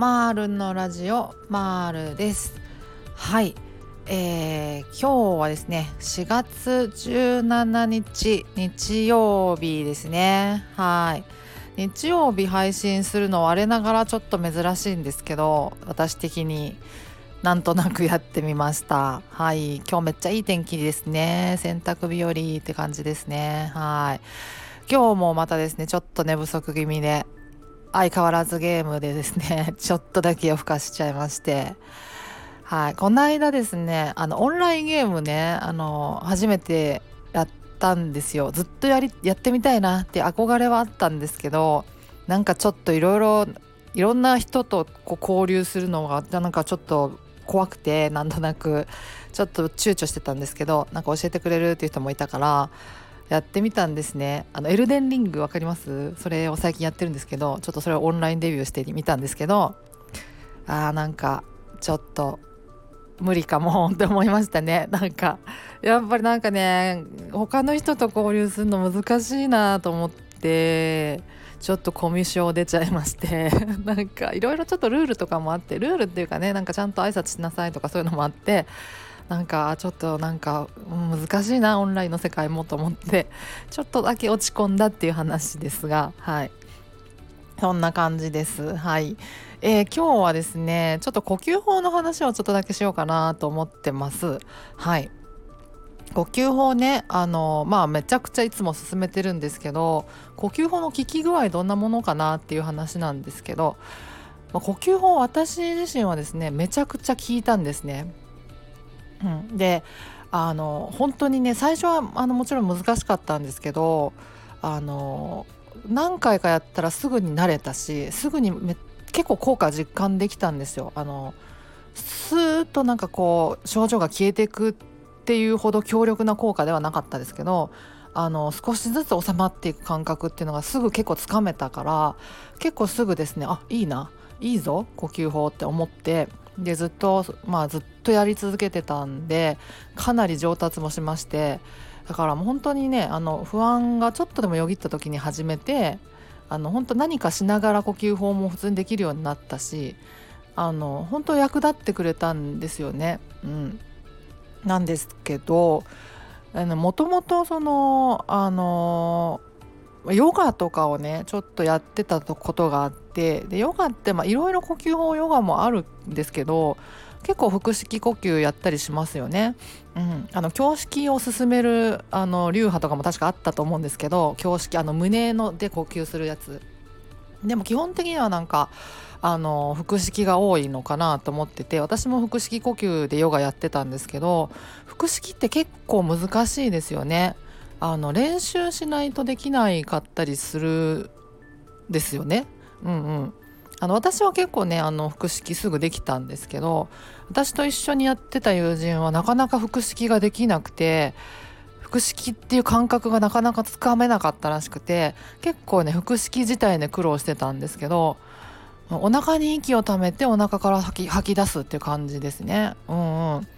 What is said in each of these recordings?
マールのラジオマールです。はい。えー、今日はですね4月17日日曜日ですね。はい。日曜日配信するのは我ながらちょっと珍しいんですけど私的になんとなくやってみました。はい。今日めっちゃいい天気ですね。洗濯日和って感じですね。はい。今日もまたですねちょっと寝不足気味で相変わらずゲームでですね ちょっとだけ夜更かしちゃいまして。はい。この間ですねあのオンラインゲームねあの初めてやったんですよ。ずっとやりやってみたいなって憧れはあったんですけどなんかちょっといろいろいろんな人とこう交流するのがなんかちょっと怖くてなんとなくちょっと躊躇してたんですけどなんか教えてくれるっていう人もいたからやってみたんですね。あのエルデンリング分かります？それを最近やってるんですけどちょっとそれをオンラインデビューしてみたんですけどあーなんかちょっと無理かもって思いましたね。なんかやっぱりなんかね他の人と交流するの難しいなと思ってちょっとコミュ障出ちゃいまして なんかいろいろちょっとルールとかもあってルールっていうかねなんかちゃんと挨拶しなさいとかそういうのもあってなんかちょっとなんか難しいなオンラインの世界もと思って。ちょっとだけ落ち込んだっていう話ですがはい。そんな感じです。はい、えー、今日はですねちょっと呼吸法の話をちょっとだけしようかなと思ってます。はい。呼吸法ねあのまあめちゃくちゃいつも進めてるんですけど呼吸法の効き具合どんなものかなっていう話なんですけど、ま、呼吸法私自身はですねめちゃくちゃ効いたんですね。うん、であの本当にね最初はあのもちろん難しかったんですけどあの何回かやったらすぐに慣れたしすぐにめ結構効果実感できたんですよ。あのスーッとなんかこう症状が消えていくっていうほど強力な効果ではなかったですけどあの少しずつ収まっていく感覚っていうのがすぐ結構つかめたから結構すぐですねあいいないいぞ呼吸法って思ってでずっとまあずっとやり続けてたんでかなり上達もしましてだからもう本当にねあの不安がちょっとでもよぎった時に始めてあの本当何かしながら呼吸法も普通にできるようになったしあの本当役立ってくれたんですよね。うん、なんですけどもともとそのあのヨガとかをねちょっとやってたことがあってでヨガっていろいろ呼吸法ヨガもあるんですけど結構腹式呼吸やったりしますよね。うん、あの胸式を進めるあの流派とかも確かあったと思うんですけど胸式あの胸ので呼吸するやつでも基本的にはなんかあの腹式が多いのかなと思ってて私も腹式呼吸でヨガやってたんですけど腹式って結構難しいですよね。あの練習しないとできないかったりするですよね。うんうん、あの私は結構ねあの腹式すぐできたんですけど私と一緒にやってた友人はなかなか腹式ができなくて腹式っていう感覚がなかなかつかめなかったらしくて結構ね腹式自体で苦労してたんですけどお腹に息をためてお腹から吐き吐き出すっていう感じですね。うんうん、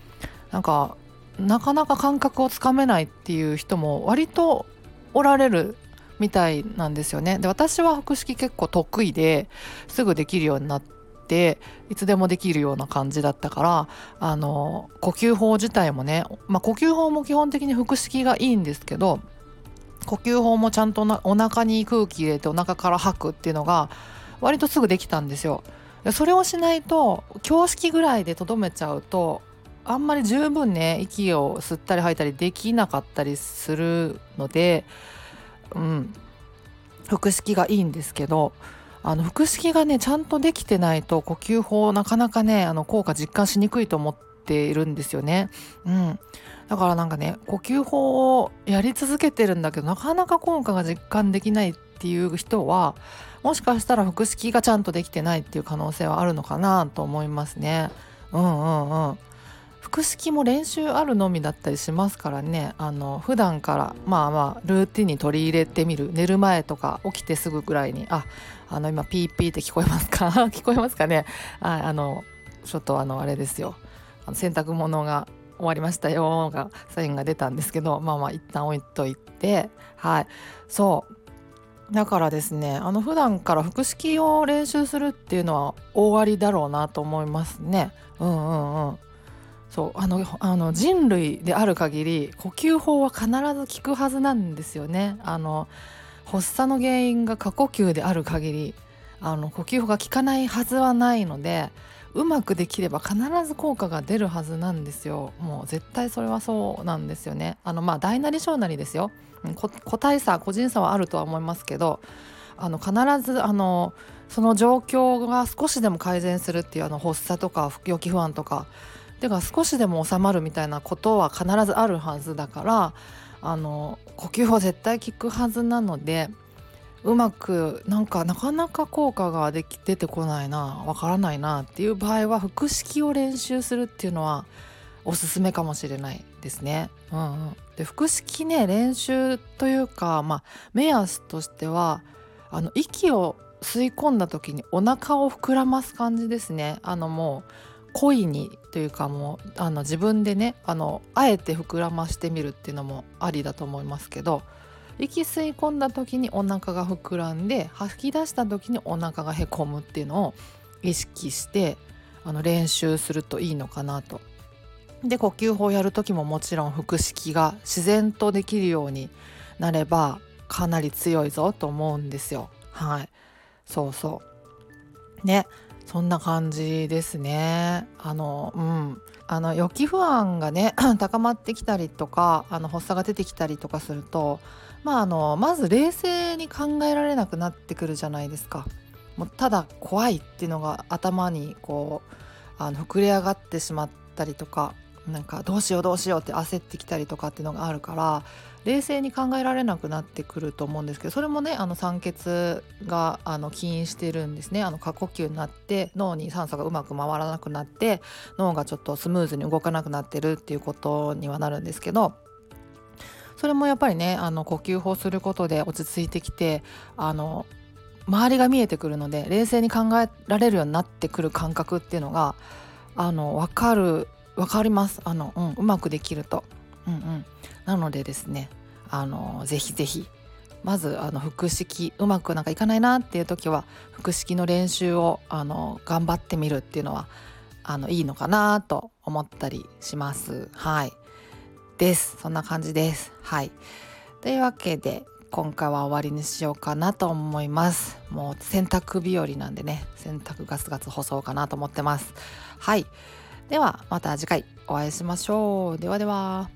なんかなかなか感覚をつかめないっていう人も割とおられるみたいなんですよね。で私は腹式結構得意ですぐできるようになっていつでもできるような感じだったからあの呼吸法自体もね、まあ、呼吸法も基本的に腹式がいいんですけど呼吸法もちゃんとお腹に空気入れてお腹から吐くっていうのが割とすぐできたんですよ。それをしないと胸式ぐらいでとどめちゃうとあんまり十分ね息を吸ったり吐いたりできなかったりするので、うん、腹式がいいんですけどあの腹式がねちゃんとできてないと呼吸法なかなかねあの効果実感しにくいと思っているんですよね。うん、だからなんかね呼吸法をやり続けてるんだけどなかなか効果が実感できないっていう人はもしかしたら腹式がちゃんとできてないっていう可能性はあるのかなと思いますね。うんうんうん。腹式も練習あるのみだったりしますからね。あの普段からまあまあルーティンに取り入れてみる。寝る前とか起きてすぐぐらいにああの今ピーピーって聞こえますか？聞こえますかね？ああのちょっとあのあれですよ。洗濯物が終わりましたよがサインが出たんですけどまあまあ一旦置いといてはい。そう。だからですねあの普段から腹式を練習するっていうのは大ありだろうなと思いますね。うんうんうん。そうあのあの人類である限り呼吸法は必ず効くはずなんですよね。あの発作の原因が過呼吸である限りあの呼吸法が効かないはずはないのでうまくできれば必ず効果が出るはずなんですよ。もう絶対それはそうなんですよね。あのまあ大なり小なりですよ。個体差個人差はあるとは思いますけどあの必ずあのその状況が少しでも改善するっていうあの発作とか予期不安とかてか少しでも収まるみたいなことは必ずあるはずだからあの呼吸法絶対効くはずなのでうまくなんかなかなか効果ができ出てこないなわからないなっていう場合は腹式を練習するっていうのはおすすめかもしれないですね。うんうん、で腹式ね練習というか、まあ、目安としてはあの息を吸い込んだ時にお腹を膨らます感じですね。あのもう故意にというかもうあの自分でねあのあえて膨らましてみるっていうのもありだと思いますけど息吸い込んだ時にお腹が膨らんで吐き出した時にお腹がへこむっていうのを意識してあの練習するといいのかなと。で呼吸法やる時ももちろん腹式が自然とできるようになればかなり強いぞと思うんですよ。はいそうそうねそんな感じですね。あのうんあの予期不安がね 高まってきたりとかあの発作が出てきたりとかするとまああのまず冷静に考えられなくなってくるじゃないですか。もうただ怖いっていうのが頭にこうあの膨れ上がってしまったりとかなんかどうしようどうしようって焦ってきたりとかっていうのがあるから冷静に考えられなくなってくると思うんですけどそれもねあの酸欠があの起因してるんですね。あの過呼吸になって脳に酸素がうまく回らなくなって脳がちょっとスムーズに動かなくなってるっていうことにはなるんですけどそれもやっぱりねあの呼吸法することで落ち着いてきてあの周りが見えてくるので冷静に考えられるようになってくる感覚っていうのがあの分かる分かります。あの、うん、うまくできると。うんうん、なのでですねあのぜひぜひまずあの腹式うまくなんかいかないなっていう時は腹式の練習をあの頑張ってみるっていうのはあのいいのかなと思ったりします。はい。です。そんな感じです。はい。というわけで今回は終わりにしようかなと思います。もう洗濯日和なんでね洗濯ガツガツ干そうかなと思ってます。はい。ではまた次回お会いしましょう。ではでは。